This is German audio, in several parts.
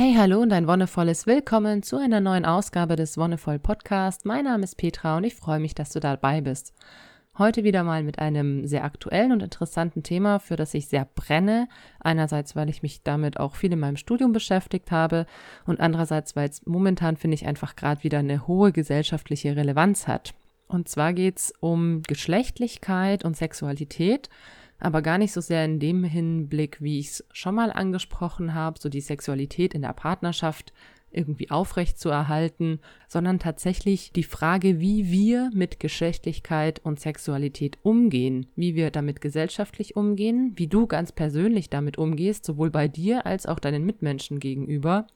Hey, hallo und ein wonnevolles Willkommen zu einer neuen Ausgabe des Wonnevoll Podcast. Mein Name ist Petra und ich freue mich, dass du dabei bist. Heute wieder mal mit einem sehr aktuellen und interessanten Thema, für das ich sehr brenne. Einerseits, weil ich mich damit auch viel in meinem Studium beschäftigt habe und andererseits, weil es momentan, finde ich, einfach gerade wieder eine hohe gesellschaftliche Relevanz hat. Und zwar geht es um Geschlechtlichkeit und Sexualität aber gar nicht so sehr in dem Hinblick, wie ich es schon mal angesprochen habe, so die Sexualität in der Partnerschaft irgendwie aufrecht zu erhalten, sondern tatsächlich die Frage, wie wir mit Geschlechtlichkeit und Sexualität umgehen, wie wir damit gesellschaftlich umgehen, wie du ganz persönlich damit umgehst, sowohl bei dir als auch deinen Mitmenschen gegenüber.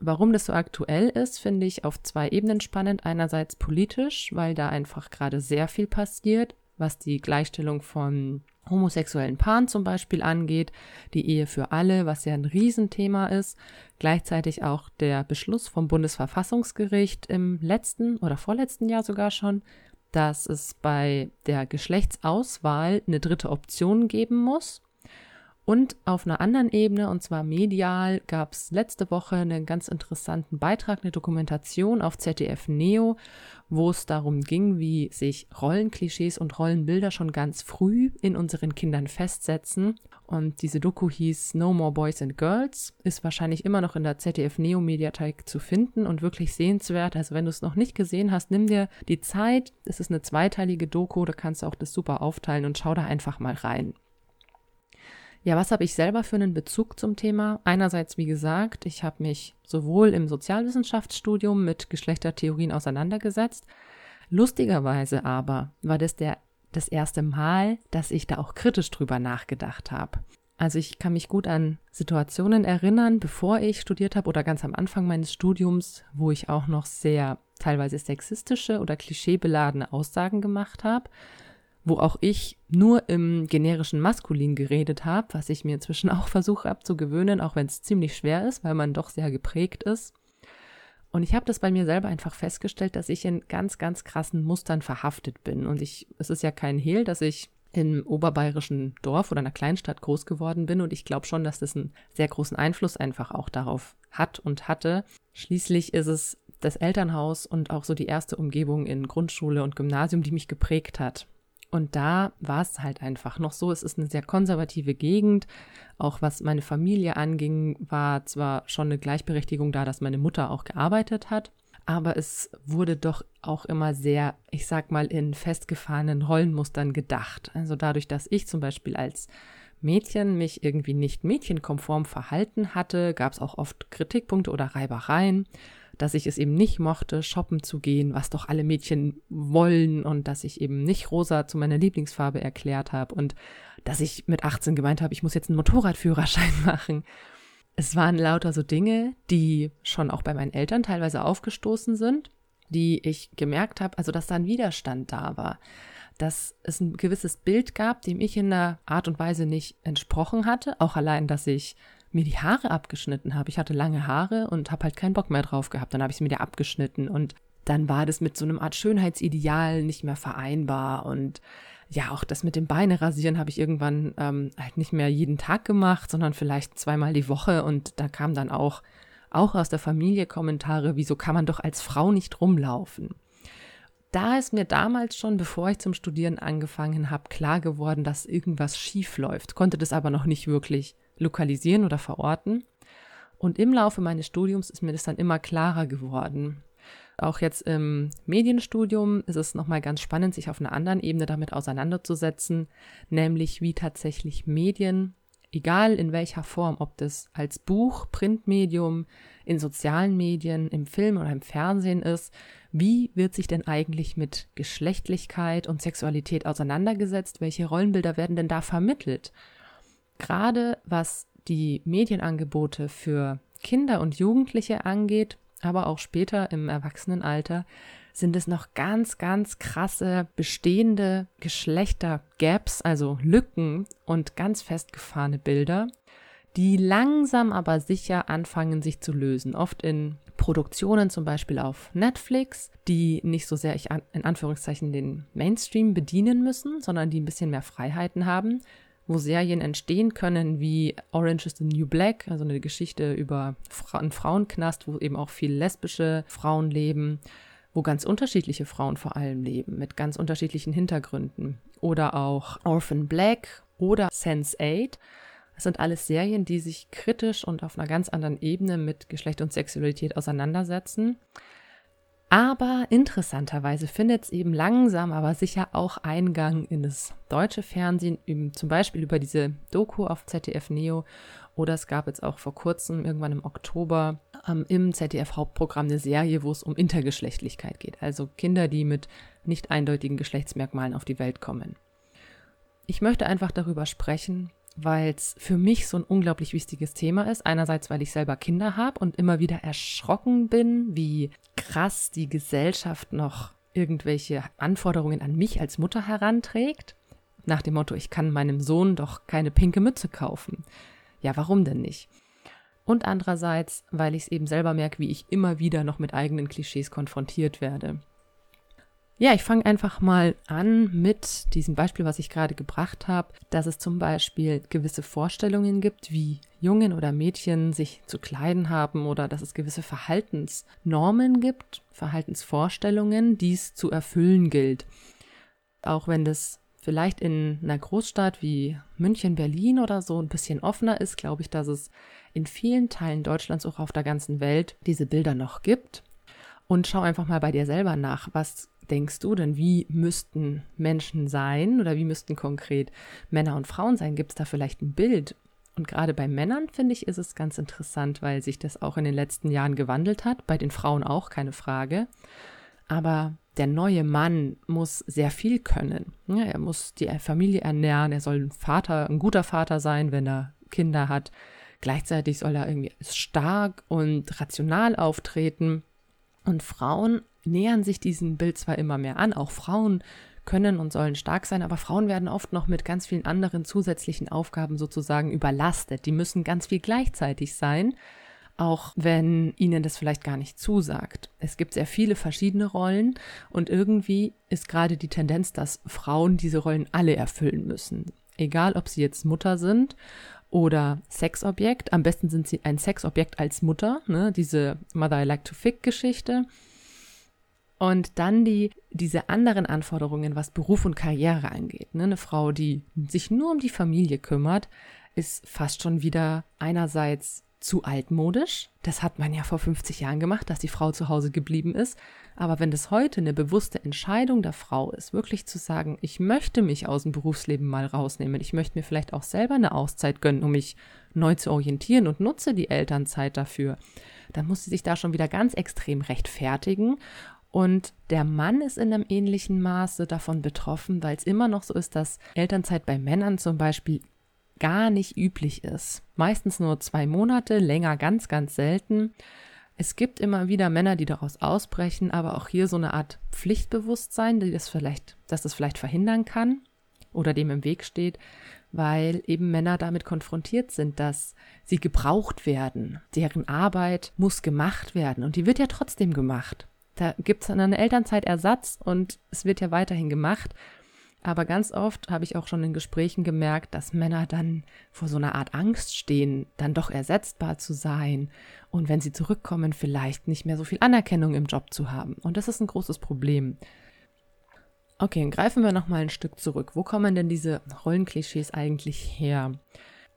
Warum das so aktuell ist, finde ich auf zwei Ebenen spannend. Einerseits politisch, weil da einfach gerade sehr viel passiert, was die Gleichstellung von homosexuellen Paaren zum Beispiel angeht, die Ehe für alle, was ja ein Riesenthema ist, gleichzeitig auch der Beschluss vom Bundesverfassungsgericht im letzten oder vorletzten Jahr sogar schon, dass es bei der Geschlechtsauswahl eine dritte Option geben muss. Und auf einer anderen Ebene, und zwar medial, gab es letzte Woche einen ganz interessanten Beitrag, eine Dokumentation auf ZDF Neo, wo es darum ging, wie sich Rollenklischees und Rollenbilder schon ganz früh in unseren Kindern festsetzen. Und diese Doku hieß No More Boys and Girls, ist wahrscheinlich immer noch in der ZDF Neo Mediathek zu finden und wirklich sehenswert. Also wenn du es noch nicht gesehen hast, nimm dir die Zeit. Es ist eine zweiteilige Doku, da kannst du auch das super aufteilen und schau da einfach mal rein. Ja, was habe ich selber für einen Bezug zum Thema? Einerseits, wie gesagt, ich habe mich sowohl im Sozialwissenschaftsstudium mit Geschlechtertheorien auseinandergesetzt. Lustigerweise aber war das der, das erste Mal, dass ich da auch kritisch drüber nachgedacht habe. Also ich kann mich gut an Situationen erinnern, bevor ich studiert habe oder ganz am Anfang meines Studiums, wo ich auch noch sehr teilweise sexistische oder klischeebeladene Aussagen gemacht habe wo auch ich nur im generischen Maskulin geredet habe, was ich mir inzwischen auch versuche abzugewöhnen, auch wenn es ziemlich schwer ist, weil man doch sehr geprägt ist. Und ich habe das bei mir selber einfach festgestellt, dass ich in ganz, ganz krassen Mustern verhaftet bin. Und ich, es ist ja kein Hehl, dass ich im oberbayerischen Dorf oder einer Kleinstadt groß geworden bin. Und ich glaube schon, dass das einen sehr großen Einfluss einfach auch darauf hat und hatte. Schließlich ist es das Elternhaus und auch so die erste Umgebung in Grundschule und Gymnasium, die mich geprägt hat. Und da war es halt einfach noch so. Es ist eine sehr konservative Gegend. Auch was meine Familie anging, war zwar schon eine Gleichberechtigung da, dass meine Mutter auch gearbeitet hat, aber es wurde doch auch immer sehr, ich sag mal, in festgefahrenen Rollenmustern gedacht. Also dadurch, dass ich zum Beispiel als Mädchen mich irgendwie nicht mädchenkonform verhalten hatte, gab es auch oft Kritikpunkte oder Reibereien dass ich es eben nicht mochte, shoppen zu gehen, was doch alle Mädchen wollen und dass ich eben nicht rosa zu meiner Lieblingsfarbe erklärt habe und dass ich mit 18 gemeint habe, ich muss jetzt einen Motorradführerschein machen. Es waren lauter so Dinge, die schon auch bei meinen Eltern teilweise aufgestoßen sind, die ich gemerkt habe, also dass da ein Widerstand da war, dass es ein gewisses Bild gab, dem ich in einer Art und Weise nicht entsprochen hatte, auch allein, dass ich mir die Haare abgeschnitten habe. Ich hatte lange Haare und habe halt keinen Bock mehr drauf gehabt. Dann habe ich es mir wieder abgeschnitten und dann war das mit so einem Art Schönheitsideal nicht mehr vereinbar und ja, auch das mit dem Beine rasieren habe ich irgendwann ähm, halt nicht mehr jeden Tag gemacht, sondern vielleicht zweimal die Woche und da kam dann auch auch aus der Familie Kommentare, wieso kann man doch als Frau nicht rumlaufen? Da ist mir damals schon, bevor ich zum Studieren angefangen habe, klar geworden, dass irgendwas schief läuft, konnte das aber noch nicht wirklich lokalisieren oder verorten. Und im Laufe meines Studiums ist mir das dann immer klarer geworden. Auch jetzt im Medienstudium ist es nochmal ganz spannend, sich auf einer anderen Ebene damit auseinanderzusetzen, nämlich wie tatsächlich Medien, egal in welcher Form, ob das als Buch, Printmedium, in sozialen Medien, im Film oder im Fernsehen ist, wie wird sich denn eigentlich mit Geschlechtlichkeit und Sexualität auseinandergesetzt? Welche Rollenbilder werden denn da vermittelt? Gerade was die Medienangebote für Kinder und Jugendliche angeht, aber auch später im Erwachsenenalter, sind es noch ganz, ganz krasse bestehende Geschlechtergaps, also Lücken und ganz festgefahrene Bilder, die langsam aber sicher anfangen sich zu lösen. Oft in Produktionen zum Beispiel auf Netflix, die nicht so sehr ich in Anführungszeichen den Mainstream bedienen müssen, sondern die ein bisschen mehr Freiheiten haben, wo Serien entstehen können wie Orange is the New Black, also eine Geschichte über einen Frauenknast, wo eben auch viele lesbische Frauen leben, wo ganz unterschiedliche Frauen vor allem leben, mit ganz unterschiedlichen Hintergründen. Oder auch Orphan Black oder Sense8. Das sind alles Serien, die sich kritisch und auf einer ganz anderen Ebene mit Geschlecht und Sexualität auseinandersetzen. Aber interessanterweise findet es eben langsam, aber sicher auch Eingang in das deutsche Fernsehen, eben zum Beispiel über diese Doku auf ZDF Neo. Oder es gab jetzt auch vor kurzem, irgendwann im Oktober, ähm, im ZDF-Hauptprogramm eine Serie, wo es um Intergeschlechtlichkeit geht. Also Kinder, die mit nicht eindeutigen Geschlechtsmerkmalen auf die Welt kommen. Ich möchte einfach darüber sprechen, weil es für mich so ein unglaublich wichtiges Thema ist. Einerseits, weil ich selber Kinder habe und immer wieder erschrocken bin, wie krass die Gesellschaft noch irgendwelche Anforderungen an mich als Mutter heranträgt. Nach dem Motto, ich kann meinem Sohn doch keine pinke Mütze kaufen. Ja, warum denn nicht? Und andererseits, weil ich es eben selber merke, wie ich immer wieder noch mit eigenen Klischees konfrontiert werde. Ja, ich fange einfach mal an mit diesem Beispiel, was ich gerade gebracht habe, dass es zum Beispiel gewisse Vorstellungen gibt, wie Jungen oder Mädchen sich zu kleiden haben oder dass es gewisse Verhaltensnormen gibt, Verhaltensvorstellungen, die es zu erfüllen gilt. Auch wenn das vielleicht in einer Großstadt wie München, Berlin oder so ein bisschen offener ist, glaube ich, dass es in vielen Teilen Deutschlands, auch auf der ganzen Welt, diese Bilder noch gibt. Und schau einfach mal bei dir selber nach, was denkst du denn, wie müssten Menschen sein oder wie müssten konkret Männer und Frauen sein? Gibt es da vielleicht ein Bild? Und gerade bei Männern, finde ich, ist es ganz interessant, weil sich das auch in den letzten Jahren gewandelt hat. Bei den Frauen auch, keine Frage. Aber der neue Mann muss sehr viel können. Er muss die Familie ernähren, er soll ein Vater, ein guter Vater sein, wenn er Kinder hat. Gleichzeitig soll er irgendwie stark und rational auftreten. Und Frauen nähern sich diesem Bild zwar immer mehr an, auch Frauen können und sollen stark sein, aber Frauen werden oft noch mit ganz vielen anderen zusätzlichen Aufgaben sozusagen überlastet. Die müssen ganz viel gleichzeitig sein, auch wenn ihnen das vielleicht gar nicht zusagt. Es gibt sehr viele verschiedene Rollen und irgendwie ist gerade die Tendenz, dass Frauen diese Rollen alle erfüllen müssen. Egal, ob sie jetzt Mutter sind oder Sexobjekt. Am besten sind sie ein Sexobjekt als Mutter, ne? diese Mother I Like to Fick Geschichte. Und dann die, diese anderen Anforderungen, was Beruf und Karriere angeht. Ne? Eine Frau, die sich nur um die Familie kümmert, ist fast schon wieder einerseits zu altmodisch. Das hat man ja vor 50 Jahren gemacht, dass die Frau zu Hause geblieben ist. Aber wenn das heute eine bewusste Entscheidung der Frau ist, wirklich zu sagen, ich möchte mich aus dem Berufsleben mal rausnehmen, ich möchte mir vielleicht auch selber eine Auszeit gönnen, um mich neu zu orientieren und nutze die Elternzeit dafür, dann muss sie sich da schon wieder ganz extrem rechtfertigen und der Mann ist in einem ähnlichen Maße davon betroffen, weil es immer noch so ist, dass Elternzeit bei Männern zum Beispiel gar nicht üblich ist. Meistens nur zwei Monate, länger ganz, ganz selten. Es gibt immer wieder Männer, die daraus ausbrechen, aber auch hier so eine Art Pflichtbewusstsein, die das vielleicht, dass das vielleicht verhindern kann oder dem im Weg steht, weil eben Männer damit konfrontiert sind, dass sie gebraucht werden. Deren Arbeit muss gemacht werden und die wird ja trotzdem gemacht. Da gibt es eine Elternzeitersatz und es wird ja weiterhin gemacht. Aber ganz oft habe ich auch schon in Gesprächen gemerkt, dass Männer dann vor so einer Art Angst stehen, dann doch ersetzbar zu sein und wenn sie zurückkommen, vielleicht nicht mehr so viel Anerkennung im Job zu haben. Und das ist ein großes Problem. Okay, greifen wir nochmal ein Stück zurück. Wo kommen denn diese Rollenklischees eigentlich her?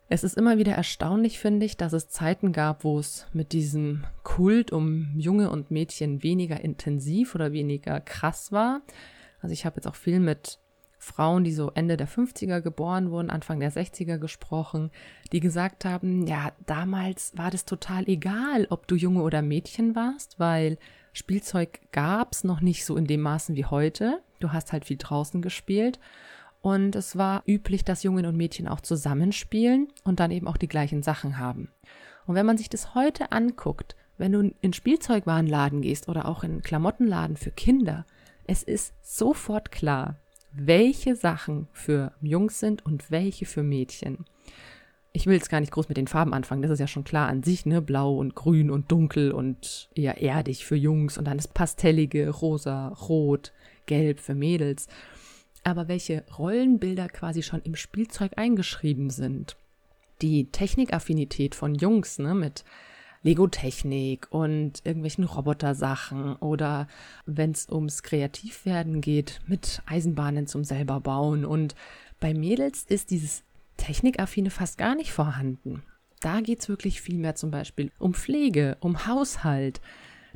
Es ist immer wieder erstaunlich, finde ich, dass es Zeiten gab, wo es mit diesem Kult um Junge und Mädchen weniger intensiv oder weniger krass war. Also ich habe jetzt auch viel mit Frauen, die so Ende der 50er geboren wurden, Anfang der 60er gesprochen, die gesagt haben, ja, damals war das total egal, ob du Junge oder Mädchen warst, weil Spielzeug gab es noch nicht so in dem Maßen wie heute. Du hast halt viel draußen gespielt und es war üblich, dass Jungen und Mädchen auch zusammenspielen und dann eben auch die gleichen Sachen haben. Und wenn man sich das heute anguckt, wenn du in Spielzeugwarenladen gehst oder auch in Klamottenladen für Kinder, es ist sofort klar, welche Sachen für Jungs sind und welche für Mädchen. Ich will jetzt gar nicht groß mit den Farben anfangen, das ist ja schon klar an sich, ne? Blau und grün und dunkel und eher erdig für Jungs und dann das pastellige, rosa, rot, gelb für Mädels. Aber welche Rollenbilder quasi schon im Spielzeug eingeschrieben sind. Die Technikaffinität von Jungs, ne, mit Lego-Technik und irgendwelchen Robotersachen oder wenn es ums Kreativwerden geht, mit Eisenbahnen zum selber bauen. Und bei Mädels ist dieses Technikaffine fast gar nicht vorhanden. Da geht es wirklich viel mehr zum Beispiel um Pflege, um Haushalt.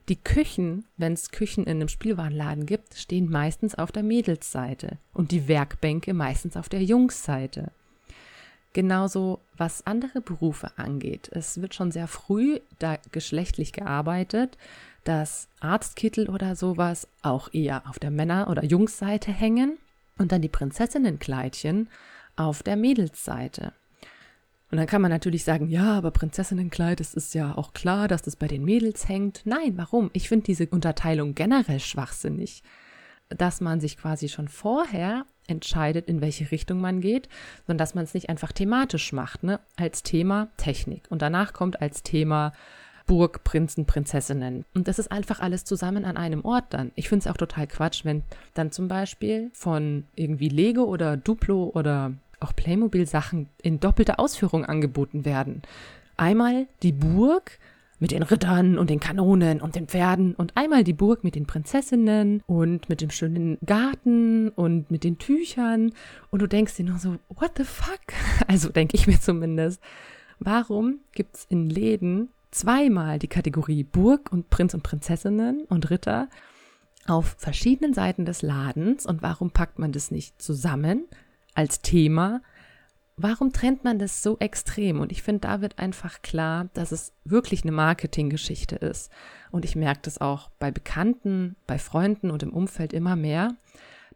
Die Küchen, wenn es Küchen in einem Spielwarenladen gibt, stehen meistens auf der Mädelsseite und die Werkbänke meistens auf der Jungsseite. Genauso was andere Berufe angeht. Es wird schon sehr früh da geschlechtlich gearbeitet, dass Arztkittel oder sowas auch eher auf der Männer- oder Jungsseite hängen und dann die Prinzessinnenkleidchen auf der Mädelsseite. Und dann kann man natürlich sagen, ja, aber Prinzessinnenkleid, es ist ja auch klar, dass das bei den Mädels hängt. Nein, warum? Ich finde diese Unterteilung generell schwachsinnig. Dass man sich quasi schon vorher entscheidet, in welche Richtung man geht, sondern dass man es nicht einfach thematisch macht, ne? Als Thema Technik. Und danach kommt als Thema Burg, Prinzen, Prinzessinnen. Und das ist einfach alles zusammen an einem Ort dann. Ich finde es auch total Quatsch, wenn dann zum Beispiel von irgendwie Lego oder Duplo oder auch Playmobil-Sachen in doppelter Ausführung angeboten werden. Einmal die Burg mit den Rittern und den Kanonen und den Pferden und einmal die Burg mit den Prinzessinnen und mit dem schönen Garten und mit den Tüchern und du denkst dir nur so, what the fuck? Also denke ich mir zumindest. Warum gibt es in Läden zweimal die Kategorie Burg und Prinz und Prinzessinnen und Ritter auf verschiedenen Seiten des Ladens und warum packt man das nicht zusammen als Thema warum trennt man das so extrem? Und ich finde, da wird einfach klar, dass es wirklich eine Marketinggeschichte ist. Und ich merke das auch bei Bekannten, bei Freunden und im Umfeld immer mehr,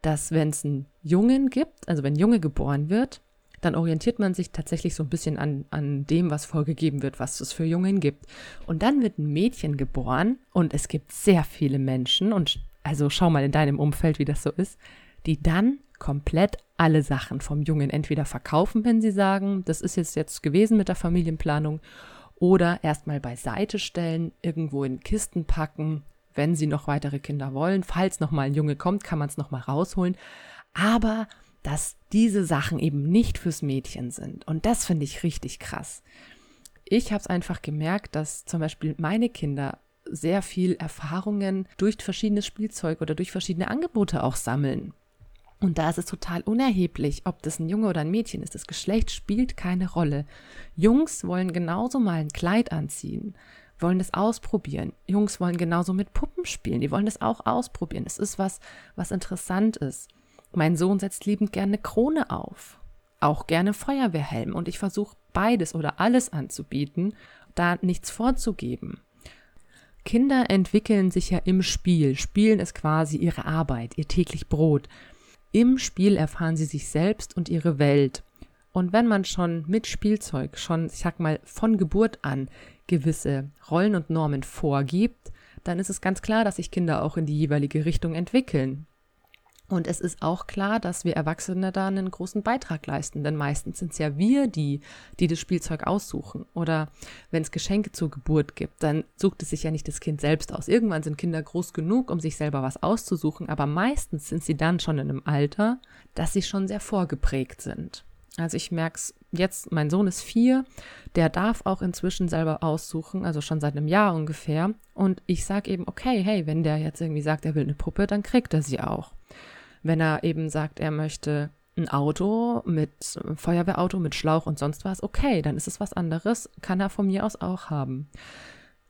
dass wenn es einen Jungen gibt, also wenn Junge geboren wird, dann orientiert man sich tatsächlich so ein bisschen an, an dem, was vorgegeben wird, was es für Jungen gibt. Und dann wird ein Mädchen geboren und es gibt sehr viele Menschen und also schau mal in deinem Umfeld, wie das so ist, die dann komplett alle Sachen vom Jungen entweder verkaufen, wenn sie sagen, das ist jetzt jetzt gewesen mit der Familienplanung, oder erstmal beiseite stellen, irgendwo in Kisten packen, wenn sie noch weitere Kinder wollen. Falls noch mal ein Junge kommt, kann man es noch mal rausholen. Aber dass diese Sachen eben nicht fürs Mädchen sind. Und das finde ich richtig krass. Ich habe es einfach gemerkt, dass zum Beispiel meine Kinder sehr viel Erfahrungen durch verschiedenes Spielzeug oder durch verschiedene Angebote auch sammeln. Und da ist es total unerheblich, ob das ein Junge oder ein Mädchen ist. Das Geschlecht spielt keine Rolle. Jungs wollen genauso mal ein Kleid anziehen, wollen das ausprobieren. Jungs wollen genauso mit Puppen spielen. Die wollen das auch ausprobieren. Es ist was, was interessant ist. Mein Sohn setzt liebend gerne Krone auf. Auch gerne Feuerwehrhelm. Und ich versuche beides oder alles anzubieten, da nichts vorzugeben. Kinder entwickeln sich ja im Spiel. Spielen ist quasi ihre Arbeit, ihr täglich Brot. Im Spiel erfahren sie sich selbst und ihre Welt. Und wenn man schon mit Spielzeug schon, ich sag mal, von Geburt an gewisse Rollen und Normen vorgibt, dann ist es ganz klar, dass sich Kinder auch in die jeweilige Richtung entwickeln. Und es ist auch klar, dass wir Erwachsene da einen großen Beitrag leisten, denn meistens sind es ja wir, die, die das Spielzeug aussuchen. Oder wenn es Geschenke zur Geburt gibt, dann sucht es sich ja nicht das Kind selbst aus. Irgendwann sind Kinder groß genug, um sich selber was auszusuchen, aber meistens sind sie dann schon in einem Alter, dass sie schon sehr vorgeprägt sind. Also ich merke es jetzt, mein Sohn ist vier, der darf auch inzwischen selber aussuchen, also schon seit einem Jahr ungefähr. Und ich sage eben, okay, hey, wenn der jetzt irgendwie sagt, er will eine Puppe, dann kriegt er sie auch. Wenn er eben sagt, er möchte ein Auto mit Feuerwehrauto mit Schlauch und sonst was, okay, dann ist es was anderes, kann er von mir aus auch haben.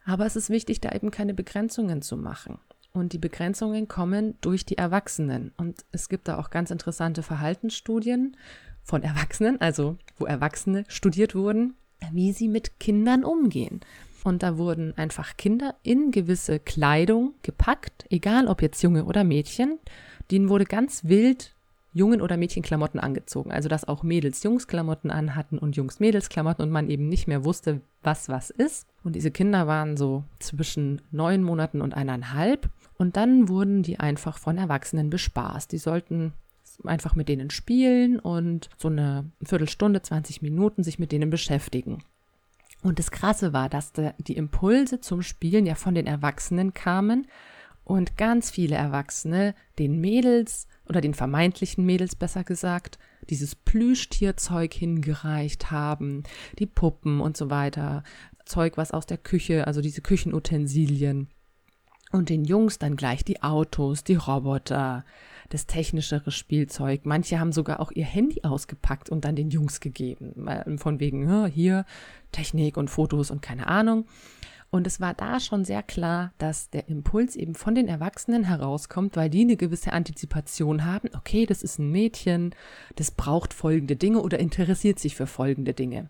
Aber es ist wichtig, da eben keine Begrenzungen zu machen. Und die Begrenzungen kommen durch die Erwachsenen. Und es gibt da auch ganz interessante Verhaltensstudien von Erwachsenen, also wo Erwachsene studiert wurden, wie sie mit Kindern umgehen. Und da wurden einfach Kinder in gewisse Kleidung gepackt, egal ob jetzt Junge oder Mädchen, denen wurde ganz wild Jungen- oder Mädchenklamotten angezogen. Also, dass auch Mädels Jungsklamotten anhatten und Jungs Mädelsklamotten und man eben nicht mehr wusste, was was ist. Und diese Kinder waren so zwischen neun Monaten und eineinhalb. Und dann wurden die einfach von Erwachsenen bespaßt. Die sollten einfach mit denen spielen und so eine Viertelstunde, 20 Minuten sich mit denen beschäftigen. Und das Krasse war, dass die Impulse zum Spielen ja von den Erwachsenen kamen und ganz viele Erwachsene den Mädels oder den vermeintlichen Mädels besser gesagt dieses Plüschtierzeug hingereicht haben, die Puppen und so weiter, Zeug, was aus der Küche, also diese Küchenutensilien. Und den Jungs dann gleich die Autos, die Roboter, das technischere Spielzeug. Manche haben sogar auch ihr Handy ausgepackt und dann den Jungs gegeben. Von wegen, hier Technik und Fotos und keine Ahnung. Und es war da schon sehr klar, dass der Impuls eben von den Erwachsenen herauskommt, weil die eine gewisse Antizipation haben. Okay, das ist ein Mädchen, das braucht folgende Dinge oder interessiert sich für folgende Dinge.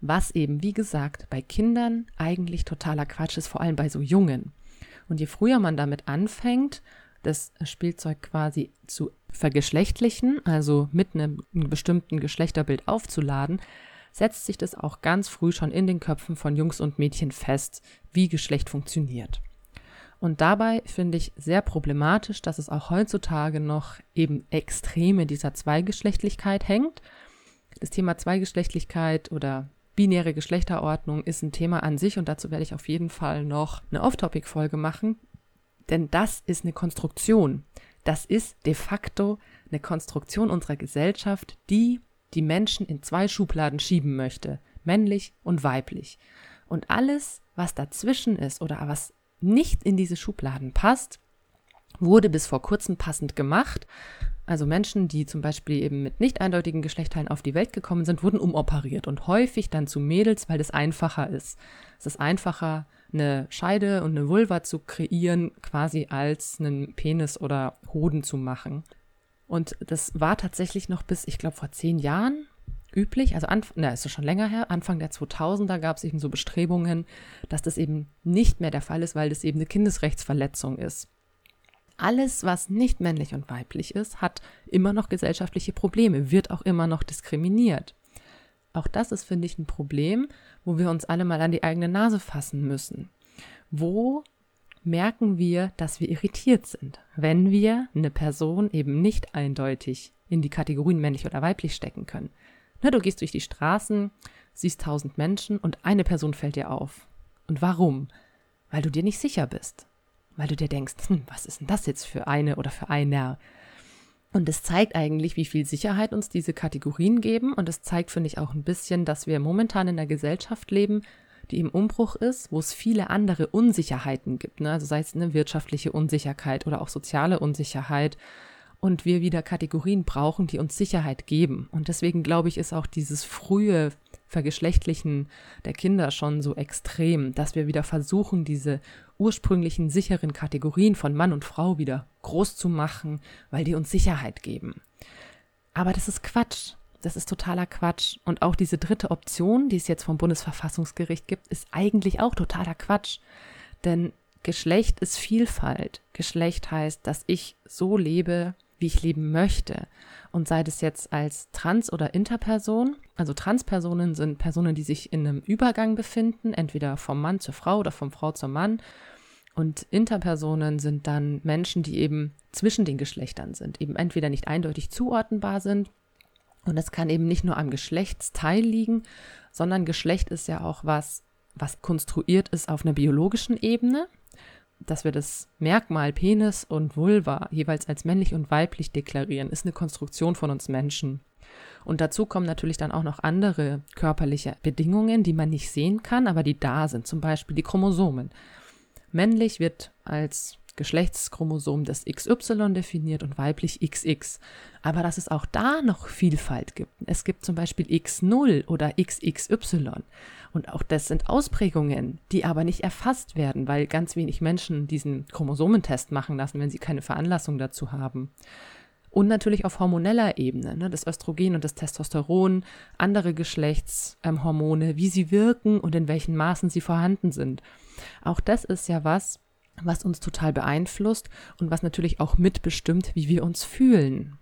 Was eben, wie gesagt, bei Kindern eigentlich totaler Quatsch ist, vor allem bei so Jungen. Und je früher man damit anfängt, das Spielzeug quasi zu vergeschlechtlichen, also mit einem bestimmten Geschlechterbild aufzuladen, setzt sich das auch ganz früh schon in den Köpfen von Jungs und Mädchen fest, wie Geschlecht funktioniert. Und dabei finde ich sehr problematisch, dass es auch heutzutage noch eben extrem in dieser Zweigeschlechtlichkeit hängt. Das Thema Zweigeschlechtlichkeit oder binäre Geschlechterordnung ist ein Thema an sich und dazu werde ich auf jeden Fall noch eine Off-Topic-Folge machen, denn das ist eine Konstruktion. Das ist de facto eine Konstruktion unserer Gesellschaft, die die Menschen in zwei Schubladen schieben möchte, männlich und weiblich. Und alles, was dazwischen ist oder was nicht in diese Schubladen passt, wurde bis vor kurzem passend gemacht. Also Menschen, die zum Beispiel eben mit nicht eindeutigen Geschlechtsteilen auf die Welt gekommen sind, wurden umoperiert und häufig dann zu Mädels, weil das einfacher ist. Es ist einfacher, eine Scheide und eine Vulva zu kreieren, quasi als einen Penis oder Hoden zu machen. Und das war tatsächlich noch bis, ich glaube, vor zehn Jahren üblich. Also, na, ist schon länger her. Anfang der 2000er gab es eben so Bestrebungen, dass das eben nicht mehr der Fall ist, weil das eben eine Kindesrechtsverletzung ist. Alles, was nicht männlich und weiblich ist, hat immer noch gesellschaftliche Probleme, wird auch immer noch diskriminiert. Auch das ist, finde ich, ein Problem, wo wir uns alle mal an die eigene Nase fassen müssen. Wo merken wir, dass wir irritiert sind, wenn wir eine Person eben nicht eindeutig in die Kategorien männlich oder weiblich stecken können. Na, du gehst durch die Straßen, siehst tausend Menschen und eine Person fällt dir auf. Und warum? Weil du dir nicht sicher bist. Weil du dir denkst, hm, was ist denn das jetzt für eine oder für einer? Und es zeigt eigentlich, wie viel Sicherheit uns diese Kategorien geben. Und es zeigt, finde ich, auch ein bisschen, dass wir momentan in einer Gesellschaft leben, die im Umbruch ist, wo es viele andere Unsicherheiten gibt, ne? also sei es eine wirtschaftliche Unsicherheit oder auch soziale Unsicherheit und wir wieder Kategorien brauchen, die uns Sicherheit geben. Und deswegen glaube ich, ist auch dieses frühe Vergeschlechtlichen der Kinder schon so extrem, dass wir wieder versuchen, diese ursprünglichen sicheren Kategorien von Mann und Frau wieder groß zu machen, weil die uns Sicherheit geben. Aber das ist Quatsch. Das ist totaler Quatsch. Und auch diese dritte Option, die es jetzt vom Bundesverfassungsgericht gibt, ist eigentlich auch totaler Quatsch. Denn Geschlecht ist Vielfalt. Geschlecht heißt, dass ich so lebe, wie ich leben möchte. Und sei das jetzt als Trans- oder Interperson, also Transpersonen sind Personen, die sich in einem Übergang befinden, entweder vom Mann zur Frau oder vom Frau zum Mann. Und Interpersonen sind dann Menschen, die eben zwischen den Geschlechtern sind, eben entweder nicht eindeutig zuordnenbar sind und es kann eben nicht nur am Geschlechtsteil liegen, sondern Geschlecht ist ja auch was, was konstruiert ist auf einer biologischen Ebene, dass wir das Merkmal Penis und Vulva jeweils als männlich und weiblich deklarieren, ist eine Konstruktion von uns Menschen. Und dazu kommen natürlich dann auch noch andere körperliche Bedingungen, die man nicht sehen kann, aber die da sind, zum Beispiel die Chromosomen. Männlich wird als Geschlechtschromosom des XY definiert und weiblich XX. Aber dass es auch da noch Vielfalt gibt. Es gibt zum Beispiel X0 oder XXY. Und auch das sind Ausprägungen, die aber nicht erfasst werden, weil ganz wenig Menschen diesen Chromosomentest machen lassen, wenn sie keine Veranlassung dazu haben. Und natürlich auf hormoneller Ebene, ne, das Östrogen und das Testosteron, andere Geschlechtshormone, ähm, wie sie wirken und in welchen Maßen sie vorhanden sind. Auch das ist ja was, was uns total beeinflusst und was natürlich auch mitbestimmt, wie wir uns fühlen.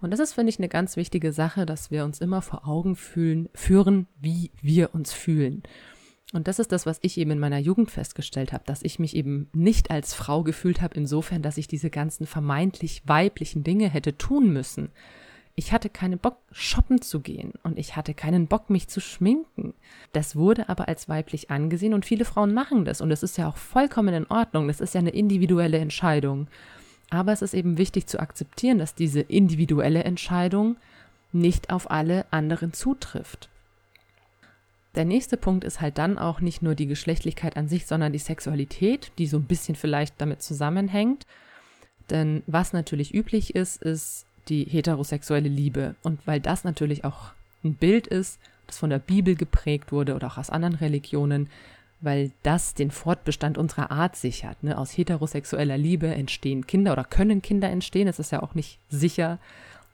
Und das ist, finde ich, eine ganz wichtige Sache, dass wir uns immer vor Augen fühlen, führen, wie wir uns fühlen. Und das ist das, was ich eben in meiner Jugend festgestellt habe, dass ich mich eben nicht als Frau gefühlt habe, insofern, dass ich diese ganzen vermeintlich weiblichen Dinge hätte tun müssen. Ich hatte keinen Bock, shoppen zu gehen und ich hatte keinen Bock, mich zu schminken. Das wurde aber als weiblich angesehen und viele Frauen machen das und es ist ja auch vollkommen in Ordnung. Das ist ja eine individuelle Entscheidung. Aber es ist eben wichtig zu akzeptieren, dass diese individuelle Entscheidung nicht auf alle anderen zutrifft. Der nächste Punkt ist halt dann auch nicht nur die Geschlechtlichkeit an sich, sondern die Sexualität, die so ein bisschen vielleicht damit zusammenhängt. Denn was natürlich üblich ist, ist die heterosexuelle Liebe. Und weil das natürlich auch ein Bild ist, das von der Bibel geprägt wurde oder auch aus anderen Religionen, weil das den Fortbestand unserer Art sichert. Ne? Aus heterosexueller Liebe entstehen Kinder oder können Kinder entstehen. Es ist ja auch nicht sicher,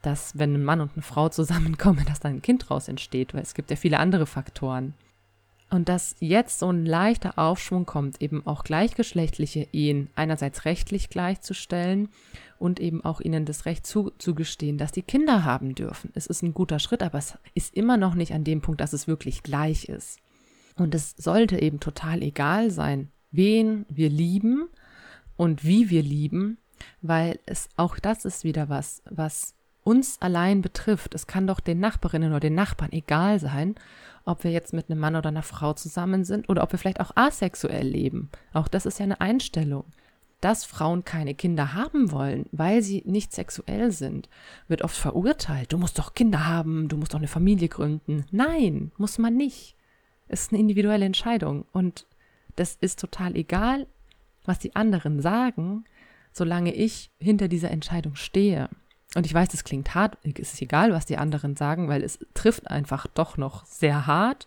dass wenn ein Mann und eine Frau zusammenkommen, dass da ein Kind draus entsteht, weil es gibt ja viele andere Faktoren. Und dass jetzt so ein leichter Aufschwung kommt, eben auch gleichgeschlechtliche Ehen einerseits rechtlich gleichzustellen und eben auch ihnen das Recht zuzugestehen, dass die Kinder haben dürfen. Es ist ein guter Schritt, aber es ist immer noch nicht an dem Punkt, dass es wirklich gleich ist. Und es sollte eben total egal sein, wen wir lieben und wie wir lieben, weil es auch das ist wieder was, was uns allein betrifft. Es kann doch den Nachbarinnen oder den Nachbarn egal sein, ob wir jetzt mit einem Mann oder einer Frau zusammen sind oder ob wir vielleicht auch asexuell leben. Auch das ist ja eine Einstellung. Dass Frauen keine Kinder haben wollen, weil sie nicht sexuell sind, wird oft verurteilt. Du musst doch Kinder haben, du musst doch eine Familie gründen. Nein, muss man nicht. Es ist eine individuelle Entscheidung und das ist total egal, was die anderen sagen, solange ich hinter dieser Entscheidung stehe. Und ich weiß, das klingt hart, es ist egal, was die anderen sagen, weil es trifft einfach doch noch sehr hart,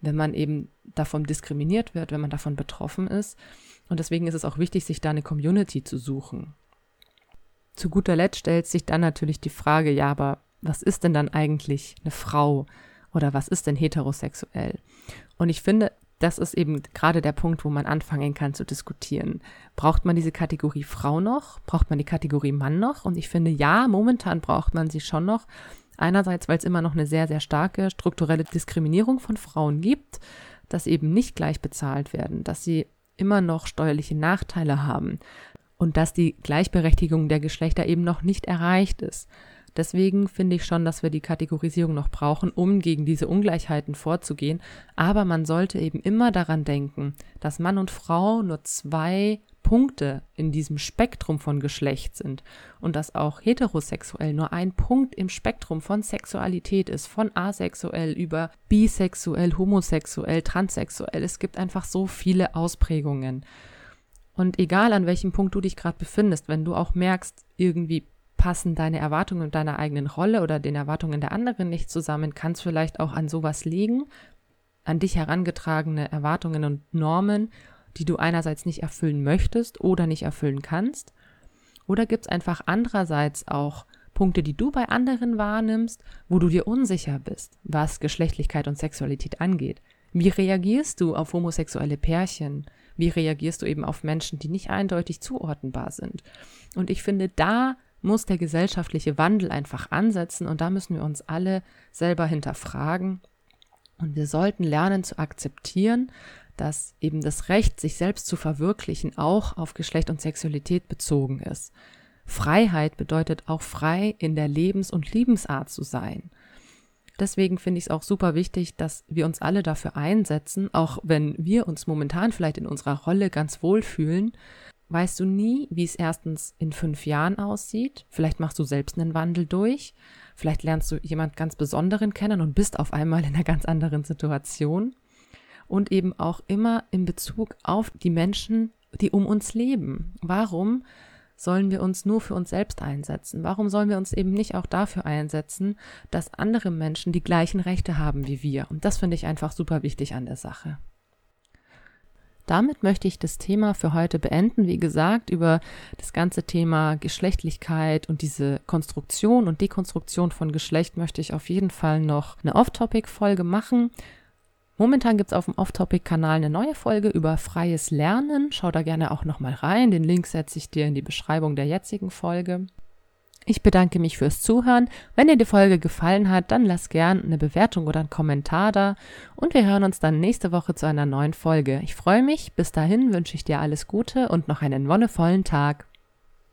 wenn man eben davon diskriminiert wird, wenn man davon betroffen ist. Und deswegen ist es auch wichtig, sich da eine Community zu suchen. Zu guter Letzt stellt sich dann natürlich die Frage, ja, aber was ist denn dann eigentlich eine Frau oder was ist denn heterosexuell? Und ich finde, das ist eben gerade der Punkt, wo man anfangen kann zu diskutieren. Braucht man diese Kategorie Frau noch? Braucht man die Kategorie Mann noch? Und ich finde, ja, momentan braucht man sie schon noch. Einerseits, weil es immer noch eine sehr, sehr starke strukturelle Diskriminierung von Frauen gibt, dass eben nicht gleich bezahlt werden, dass sie immer noch steuerliche Nachteile haben und dass die Gleichberechtigung der Geschlechter eben noch nicht erreicht ist. Deswegen finde ich schon, dass wir die Kategorisierung noch brauchen, um gegen diese Ungleichheiten vorzugehen. Aber man sollte eben immer daran denken, dass Mann und Frau nur zwei Punkte in diesem Spektrum von Geschlecht sind und dass auch heterosexuell nur ein Punkt im Spektrum von Sexualität ist, von asexuell über bisexuell, homosexuell, transsexuell. Es gibt einfach so viele Ausprägungen. Und egal an welchem Punkt du dich gerade befindest, wenn du auch merkst, irgendwie passen deine Erwartungen und deiner eigenen Rolle oder den Erwartungen der anderen nicht zusammen, kann es vielleicht auch an sowas liegen, an dich herangetragene Erwartungen und Normen, die du einerseits nicht erfüllen möchtest oder nicht erfüllen kannst. Oder gibt es einfach andererseits auch Punkte, die du bei anderen wahrnimmst, wo du dir unsicher bist, was Geschlechtlichkeit und Sexualität angeht. Wie reagierst du auf homosexuelle Pärchen? Wie reagierst du eben auf Menschen, die nicht eindeutig zuordnenbar sind? Und ich finde, da muss der gesellschaftliche Wandel einfach ansetzen und da müssen wir uns alle selber hinterfragen. Und wir sollten lernen zu akzeptieren, dass eben das Recht, sich selbst zu verwirklichen, auch auf Geschlecht und Sexualität bezogen ist. Freiheit bedeutet auch frei in der Lebens- und Liebensart zu sein. Deswegen finde ich es auch super wichtig, dass wir uns alle dafür einsetzen, auch wenn wir uns momentan vielleicht in unserer Rolle ganz wohl fühlen, weißt du nie, wie es erstens in fünf Jahren aussieht. Vielleicht machst du selbst einen Wandel durch. Vielleicht lernst du jemand ganz Besonderen kennen und bist auf einmal in einer ganz anderen Situation. Und eben auch immer in Bezug auf die Menschen, die um uns leben. Warum sollen wir uns nur für uns selbst einsetzen? Warum sollen wir uns eben nicht auch dafür einsetzen, dass andere Menschen die gleichen Rechte haben wie wir? Und das finde ich einfach super wichtig an der Sache. Damit möchte ich das Thema für heute beenden. Wie gesagt, über das ganze Thema Geschlechtlichkeit und diese Konstruktion und Dekonstruktion von Geschlecht möchte ich auf jeden Fall noch eine Off-Topic-Folge machen. Momentan gibt es auf dem Off-Topic-Kanal eine neue Folge über freies Lernen. Schau da gerne auch nochmal rein. Den Link setze ich dir in die Beschreibung der jetzigen Folge. Ich bedanke mich fürs Zuhören. Wenn dir die Folge gefallen hat, dann lass gern eine Bewertung oder einen Kommentar da und wir hören uns dann nächste Woche zu einer neuen Folge. Ich freue mich. Bis dahin wünsche ich dir alles Gute und noch einen wonnevollen Tag.